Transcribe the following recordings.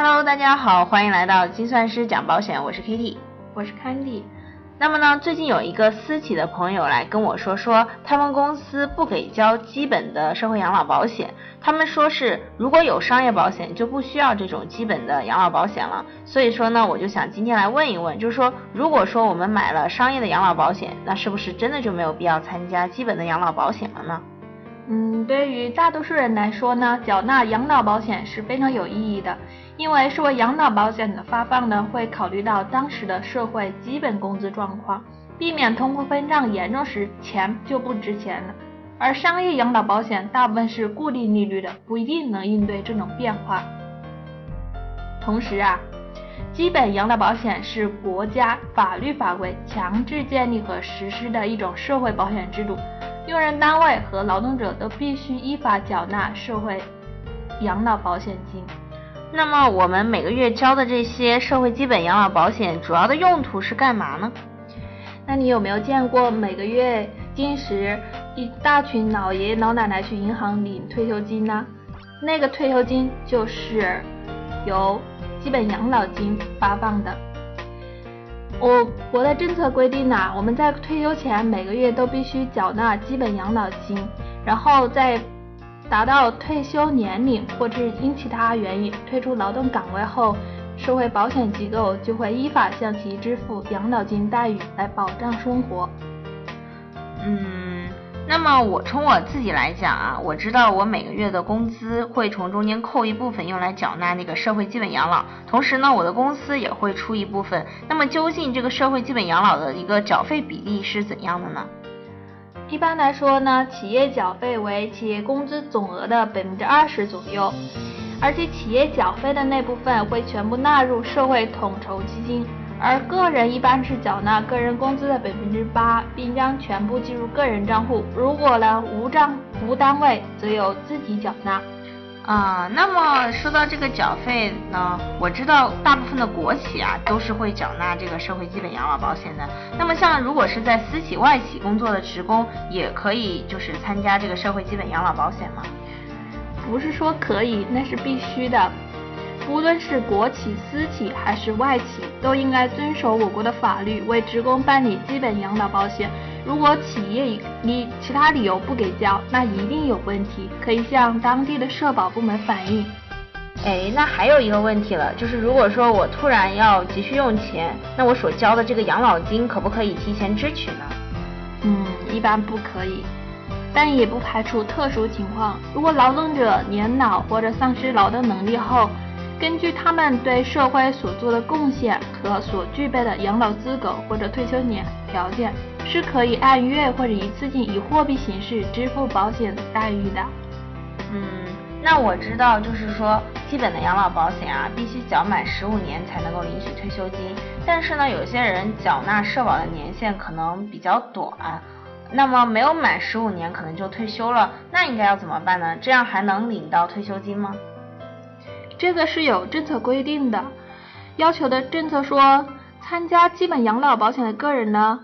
Hello，大家好，欢迎来到精算师讲保险，我是 Kitty，我是 Candy。那么呢，最近有一个私企的朋友来跟我说，说他们公司不给交基本的社会养老保险，他们说是如果有商业保险就不需要这种基本的养老保险了。所以说呢，我就想今天来问一问，就是说如果说我们买了商业的养老保险，那是不是真的就没有必要参加基本的养老保险了呢？嗯，对于大多数人来说呢，缴纳养老保险是非常有意义的。因为说养老保险的发放呢，会考虑到当时的社会基本工资状况，避免通货膨胀严重时钱就不值钱了。而商业养老保险大部分是固定利率的，不一定能应对这种变化。同时啊，基本养老保险是国家法律法规强制建立和实施的一种社会保险制度，用人单位和劳动者都必须依法缴纳社会养老保险金。那么我们每个月交的这些社会基本养老保险，主要的用途是干嘛呢？那你有没有见过每个月定时一大群老爷爷老奶奶去银行领退休金呢？那个退休金就是由基本养老金发放的。我国的政策规定呢，我们在退休前每个月都必须缴纳基本养老金，然后在。达到退休年龄，或者是因其他原因退出劳动岗位后，社会保险机构就会依法向其支付养老金待遇来保障生活。嗯，那么我从我自己来讲啊，我知道我每个月的工资会从中间扣一部分用来缴纳那个社会基本养老，同时呢，我的公司也会出一部分。那么究竟这个社会基本养老的一个缴费比例是怎样的呢？一般来说呢，企业缴费为企业工资总额的百分之二十左右，而且企业缴费的那部分会全部纳入社会统筹基金，而个人一般是缴纳个人工资的百分之八，并将全部计入个人账户。如果呢无账无单位，则由自己缴纳。啊，那么说到这个缴费呢，我知道大部分的国企啊都是会缴纳这个社会基本养老保险的。那么像如果是在私企、外企工作的职工，也可以就是参加这个社会基本养老保险吗？不是说可以，那是必须的。无论是国企、私企还是外企，都应该遵守我国的法律，为职工办理基本养老保险。如果企业以其他理由不给交，那一定有问题，可以向当地的社保部门反映。哎，那还有一个问题了，就是如果说我突然要急需用钱，那我所交的这个养老金可不可以提前支取呢？嗯，一般不可以，但也不排除特殊情况。如果劳动者年老或者丧失劳动能力后，根据他们对社会所做的贡献和所具备的养老资格或者退休年条件。是可以按月或者一次性以货币形式支付保险待遇的。嗯，那我知道，就是说基本的养老保险啊，必须缴满十五年才能够领取退休金。但是呢，有些人缴纳社保的年限可能比较短，那么没有满十五年可能就退休了，那应该要怎么办呢？这样还能领到退休金吗？这个是有政策规定的，要求的政策说，参加基本养老保险的个人呢。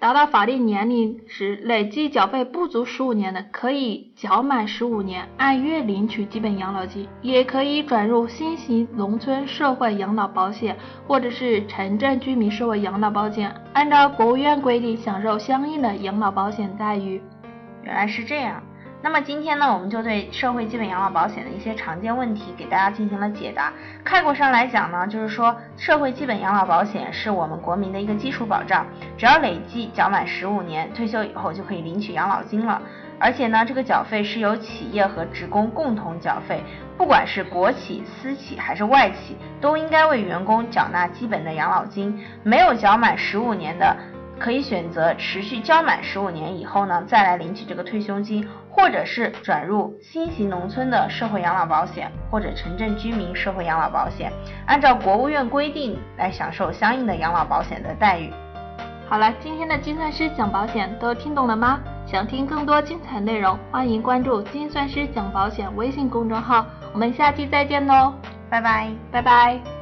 达到法定年龄时，累计缴费不足十五年的，可以缴满十五年按月领取基本养老金，也可以转入新型农村社会养老保险或者是城镇居民社会养老保险，按照国务院规定享受相应的养老保险待遇。原来是这样。那么今天呢，我们就对社会基本养老保险的一些常见问题给大家进行了解答。概括上来讲呢，就是说社会基本养老保险是我们国民的一个基础保障，只要累计缴满十五年，退休以后就可以领取养老金了。而且呢，这个缴费是由企业和职工共同缴费，不管是国企、私企还是外企，都应该为员工缴纳基本的养老金。没有缴满十五年的。可以选择持续交满十五年以后呢，再来领取这个退休金，或者是转入新型农村的社会养老保险或者城镇居民社会养老保险，按照国务院规定来享受相应的养老保险的待遇。好了，今天的精算师讲保险都听懂了吗？想听更多精彩内容，欢迎关注精算师讲保险微信公众号。我们下期再见喽，拜拜，拜拜。